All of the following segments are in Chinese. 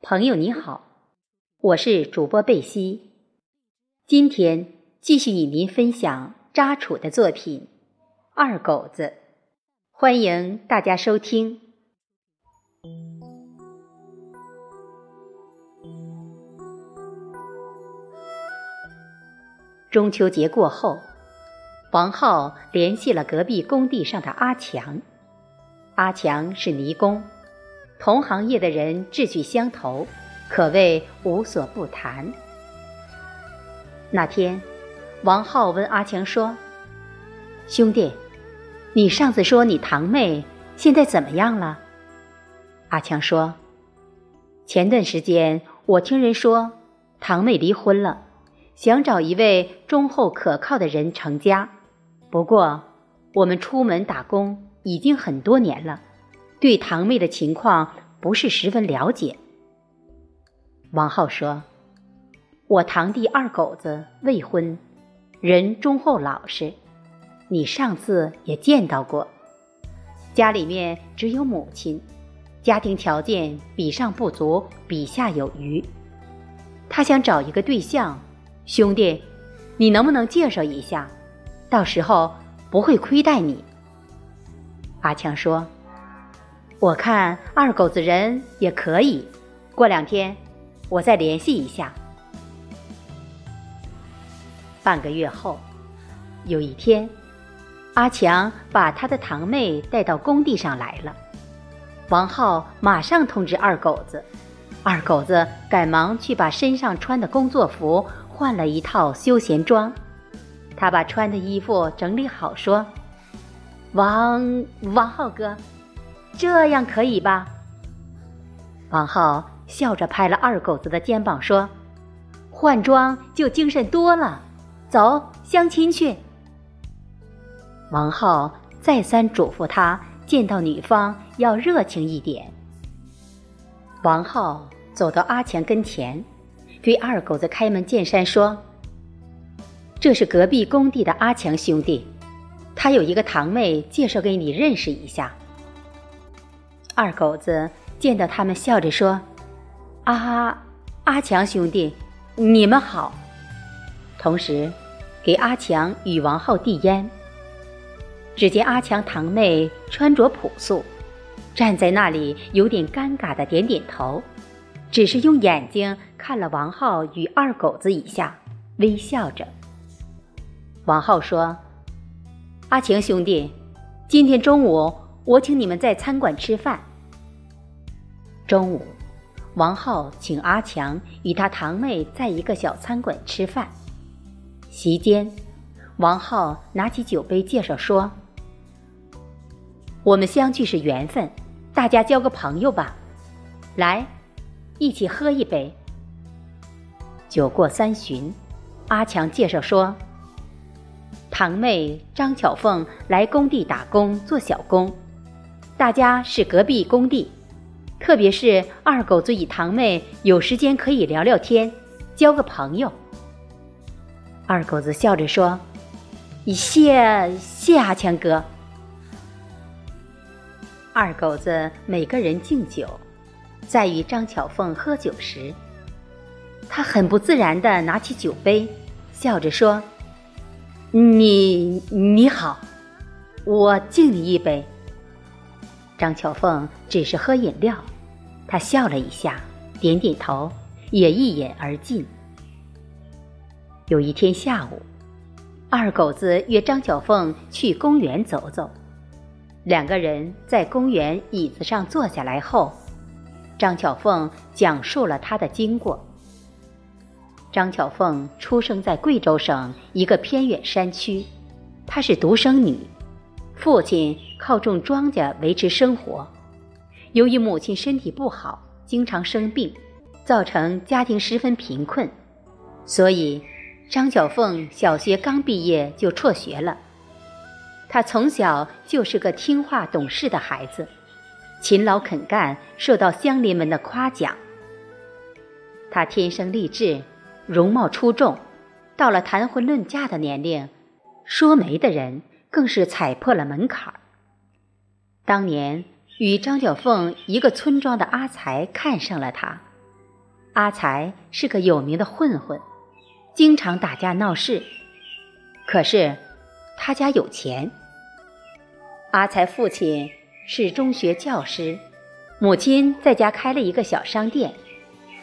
朋友你好，我是主播贝西，今天继续与您分享扎楚的作品《二狗子》，欢迎大家收听。中秋节过后，王浩联系了隔壁工地上的阿强。阿强是泥工。同行业的人志趣相投，可谓无所不谈。那天，王浩问阿强说：“兄弟，你上次说你堂妹现在怎么样了？”阿强说：“前段时间我听人说堂妹离婚了，想找一位忠厚可靠的人成家。不过，我们出门打工已经很多年了。”对堂妹的情况不是十分了解。王浩说：“我堂弟二狗子未婚，人忠厚老实，你上次也见到过。家里面只有母亲，家庭条件比上不足，比下有余。他想找一个对象，兄弟，你能不能介绍一下？到时候不会亏待你。”阿强说。我看二狗子人也可以，过两天我再联系一下。半个月后，有一天，阿强把他的堂妹带到工地上来了。王浩马上通知二狗子，二狗子赶忙去把身上穿的工作服换了一套休闲装。他把穿的衣服整理好，说：“王王浩哥。”这样可以吧？王浩笑着拍了二狗子的肩膀说：“换装就精神多了，走相亲去。”王浩再三嘱咐他，见到女方要热情一点。王浩走到阿强跟前，对二狗子开门见山说：“这是隔壁工地的阿强兄弟，他有一个堂妹，介绍给你认识一下。”二狗子见到他们，笑着说：“阿阿强兄弟，你们好。”同时，给阿强与王浩递烟。只见阿强堂妹穿着朴素，站在那里有点尴尬的点点头，只是用眼睛看了王浩与二狗子一下，微笑着。王浩说：“阿强兄弟，今天中午我请你们在餐馆吃饭。”中午，王浩请阿强与他堂妹在一个小餐馆吃饭。席间，王浩拿起酒杯介绍说：“我们相聚是缘分，大家交个朋友吧，来，一起喝一杯。”酒过三巡，阿强介绍说：“堂妹张巧凤来工地打工做小工，大家是隔壁工地。”特别是二狗子与堂妹有时间可以聊聊天，交个朋友。二狗子笑着说：“谢谢阿强哥。”二狗子每个人敬酒，在与张巧凤喝酒时，他很不自然的拿起酒杯，笑着说：“你你好，我敬你一杯。”张巧凤只是喝饮料，她笑了一下，点点头，也一饮而尽。有一天下午，二狗子约张巧凤去公园走走。两个人在公园椅子上坐下来后，张巧凤讲述了她的经过。张巧凤出生在贵州省一个偏远山区，她是独生女。父亲靠种庄稼维持生活，由于母亲身体不好，经常生病，造成家庭十分贫困，所以张小凤小学刚毕业就辍学了。她从小就是个听话懂事的孩子，勤劳肯干，受到乡邻们的夸奖。她天生丽质，容貌出众，到了谈婚论嫁的年龄，说媒的人。更是踩破了门槛儿。当年与张小凤一个村庄的阿才看上了她，阿才是个有名的混混，经常打架闹事。可是他家有钱。阿才父亲是中学教师，母亲在家开了一个小商店，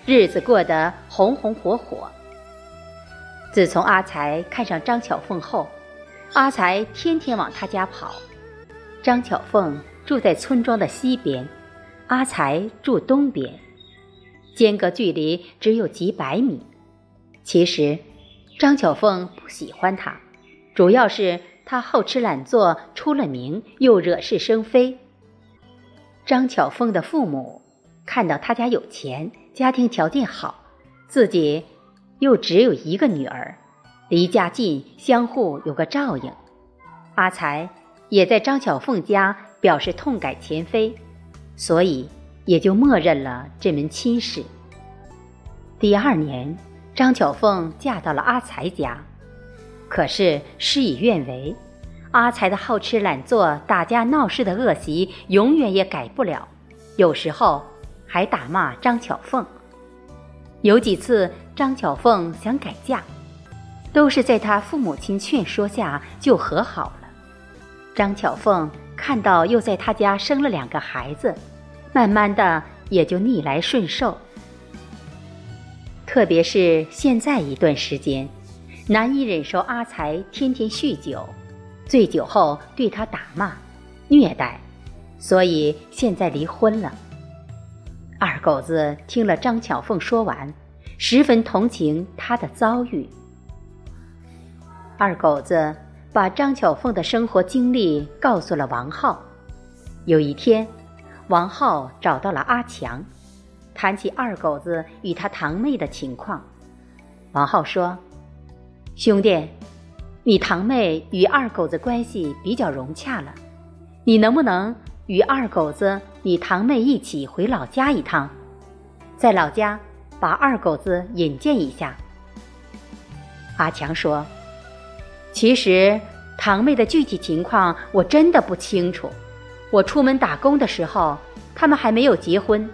日子过得红红火火。自从阿才看上张巧凤后，阿才天天往他家跑。张巧凤住在村庄的西边，阿才住东边，间隔距离只有几百米。其实，张巧凤不喜欢他，主要是他好吃懒做，出了名又惹是生非。张巧凤的父母看到他家有钱，家庭条件好，自己。又只有一个女儿，离家近，相互有个照应。阿才也在张巧凤家表示痛改前非，所以也就默认了这门亲事。第二年，张巧凤嫁到了阿才家，可是事与愿违，阿才的好吃懒做、打架闹事的恶习永远也改不了，有时候还打骂张巧凤。有几次。张巧凤想改嫁，都是在他父母亲劝说下就和好了。张巧凤看到又在他家生了两个孩子，慢慢的也就逆来顺受。特别是现在一段时间，难以忍受阿才天天酗酒，醉酒后对他打骂、虐待，所以现在离婚了。二狗子听了张巧凤说完。十分同情他的遭遇。二狗子把张巧凤的生活经历告诉了王浩。有一天，王浩找到了阿强，谈起二狗子与他堂妹的情况。王浩说：“兄弟，你堂妹与二狗子关系比较融洽了，你能不能与二狗子、你堂妹一起回老家一趟，在老家？”把二狗子引荐一下。阿强说：“其实堂妹的具体情况我真的不清楚。我出门打工的时候，他们还没有结婚。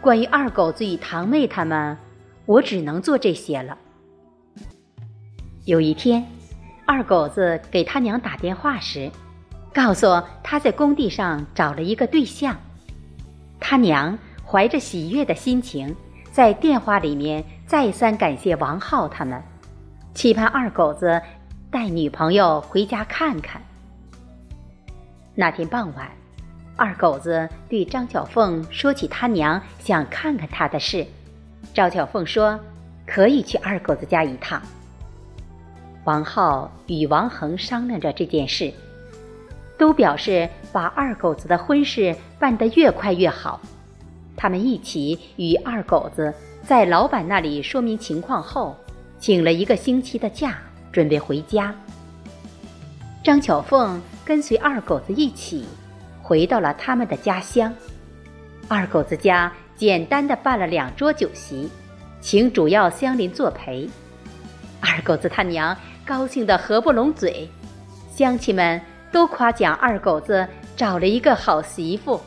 关于二狗子与堂妹他们，我只能做这些了。”有一天，二狗子给他娘打电话时，告诉他在工地上找了一个对象。他娘怀着喜悦的心情。在电话里面再三感谢王浩他们，期盼二狗子带女朋友回家看看。那天傍晚，二狗子对张巧凤说起他娘想看看他的事，张巧凤说可以去二狗子家一趟。王浩与王恒商量着这件事，都表示把二狗子的婚事办得越快越好。他们一起与二狗子在老板那里说明情况后，请了一个星期的假，准备回家。张巧凤跟随二狗子一起回到了他们的家乡。二狗子家简单的办了两桌酒席，请主要乡邻作陪。二狗子他娘高兴得合不拢嘴，乡亲们都夸奖二狗子找了一个好媳妇。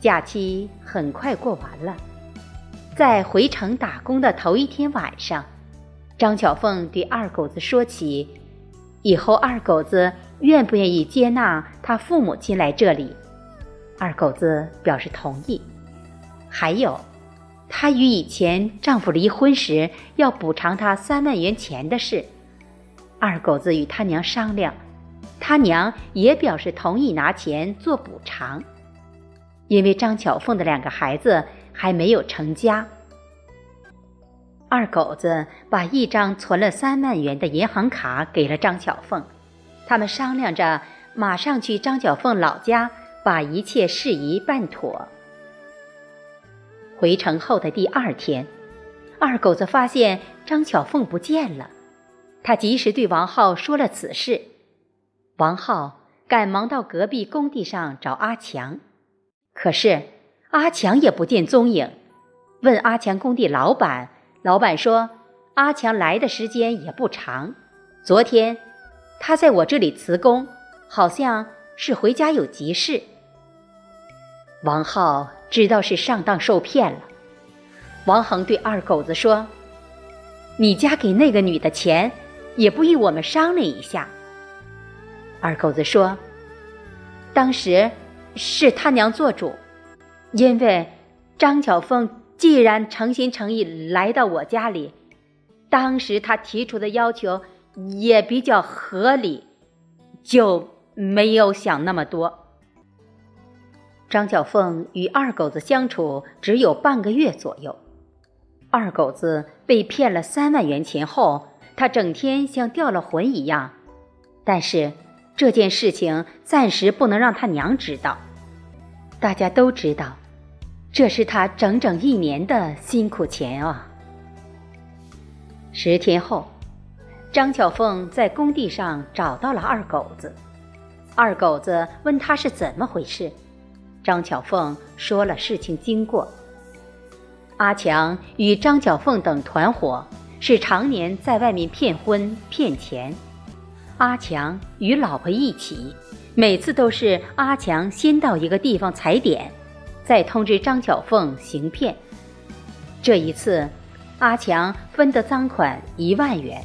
假期很快过完了，在回城打工的头一天晚上，张巧凤对二狗子说起，以后二狗子愿不愿意接纳他父母亲来这里。二狗子表示同意。还有，她与以前丈夫离婚时要补偿她三万元钱的事，二狗子与他娘商量，他娘也表示同意拿钱做补偿。因为张巧凤的两个孩子还没有成家，二狗子把一张存了三万元的银行卡给了张巧凤，他们商量着马上去张巧凤老家把一切事宜办妥。回城后的第二天，二狗子发现张巧凤不见了，他及时对王浩说了此事，王浩赶忙到隔壁工地上找阿强。可是阿强也不见踪影，问阿强工地老板，老板说阿强来的时间也不长，昨天他在我这里辞工，好像是回家有急事。王浩知道是上当受骗了，王恒对二狗子说：“你家给那个女的钱，也不与我们商量一下。”二狗子说：“当时是他娘做主，因为张巧凤既然诚心诚意来到我家里，当时他提出的要求也比较合理，就没有想那么多。”张小凤与二狗子相处只有半个月左右。二狗子被骗了三万元钱后，他整天像掉了魂一样。但是这件事情暂时不能让他娘知道。大家都知道，这是他整整一年的辛苦钱啊。十天后，张巧凤在工地上找到了二狗子。二狗子问他是怎么回事，张巧凤说了事情经过。阿强与张巧凤等团伙是常年在外面骗婚骗钱。阿强与老婆一起，每次都是阿强先到一个地方踩点，再通知张巧凤行骗。这一次，阿强分得赃款一万元。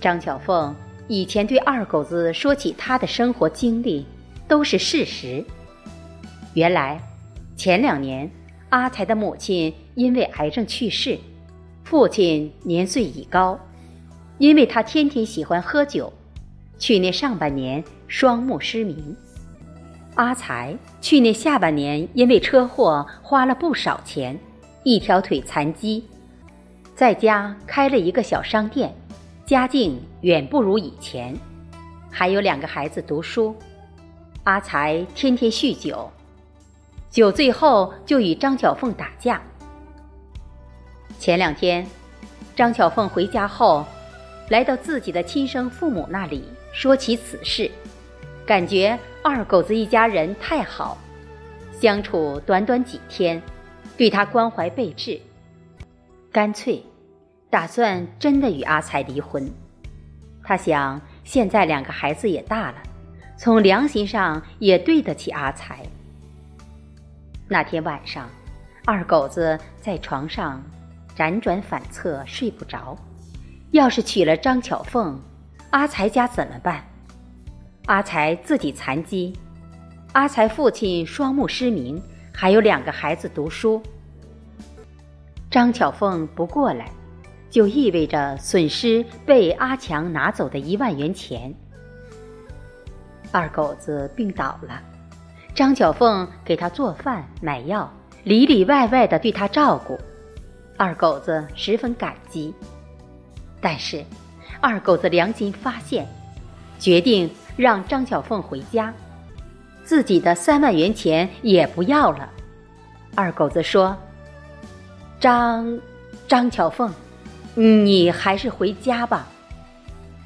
张巧凤以前对二狗子说起他的生活经历，都是事实。原来，前两年。阿才的母亲因为癌症去世，父亲年岁已高，因为他天天喜欢喝酒，去年上半年双目失明。阿才去年下半年因为车祸花了不少钱，一条腿残疾，在家开了一个小商店，家境远不如以前，还有两个孩子读书。阿才天天酗酒。酒醉后就与张巧凤打架。前两天，张巧凤回家后，来到自己的亲生父母那里说起此事，感觉二狗子一家人太好，相处短短几天，对他关怀备至，干脆打算真的与阿才离婚。他想，现在两个孩子也大了，从良心上也对得起阿才。那天晚上，二狗子在床上辗转反侧，睡不着。要是娶了张巧凤，阿才家怎么办？阿才自己残疾，阿才父亲双目失明，还有两个孩子读书。张巧凤不过来，就意味着损失被阿强拿走的一万元钱。二狗子病倒了。张巧凤给他做饭、买药，里里外外的对他照顾，二狗子十分感激。但是，二狗子良心发现，决定让张巧凤回家，自己的三万元钱也不要了。二狗子说：“张，张巧凤，你还是回家吧，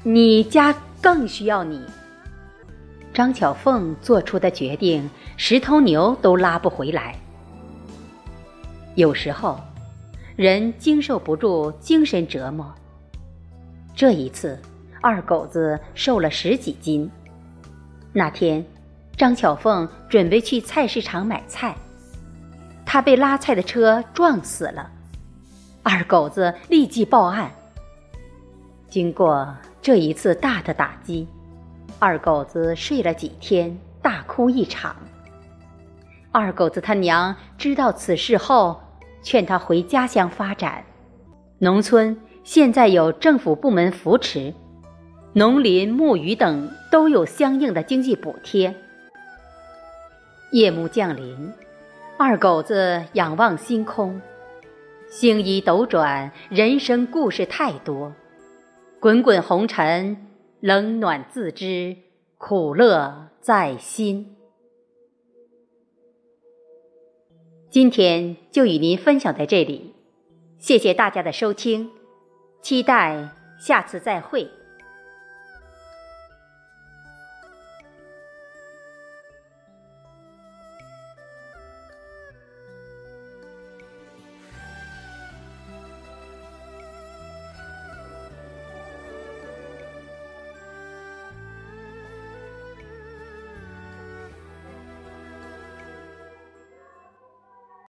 你家更需要你。”张巧凤做出的决定，十头牛都拉不回来。有时候，人经受不住精神折磨。这一次，二狗子瘦了十几斤。那天，张巧凤准备去菜市场买菜，他被拉菜的车撞死了。二狗子立即报案。经过这一次大的打击。二狗子睡了几天，大哭一场。二狗子他娘知道此事后，劝他回家乡发展。农村现在有政府部门扶持，农林牧渔等都有相应的经济补贴。夜幕降临，二狗子仰望星空，星移斗转，人生故事太多，滚滚红尘。冷暖自知，苦乐在心。今天就与您分享在这里，谢谢大家的收听，期待下次再会。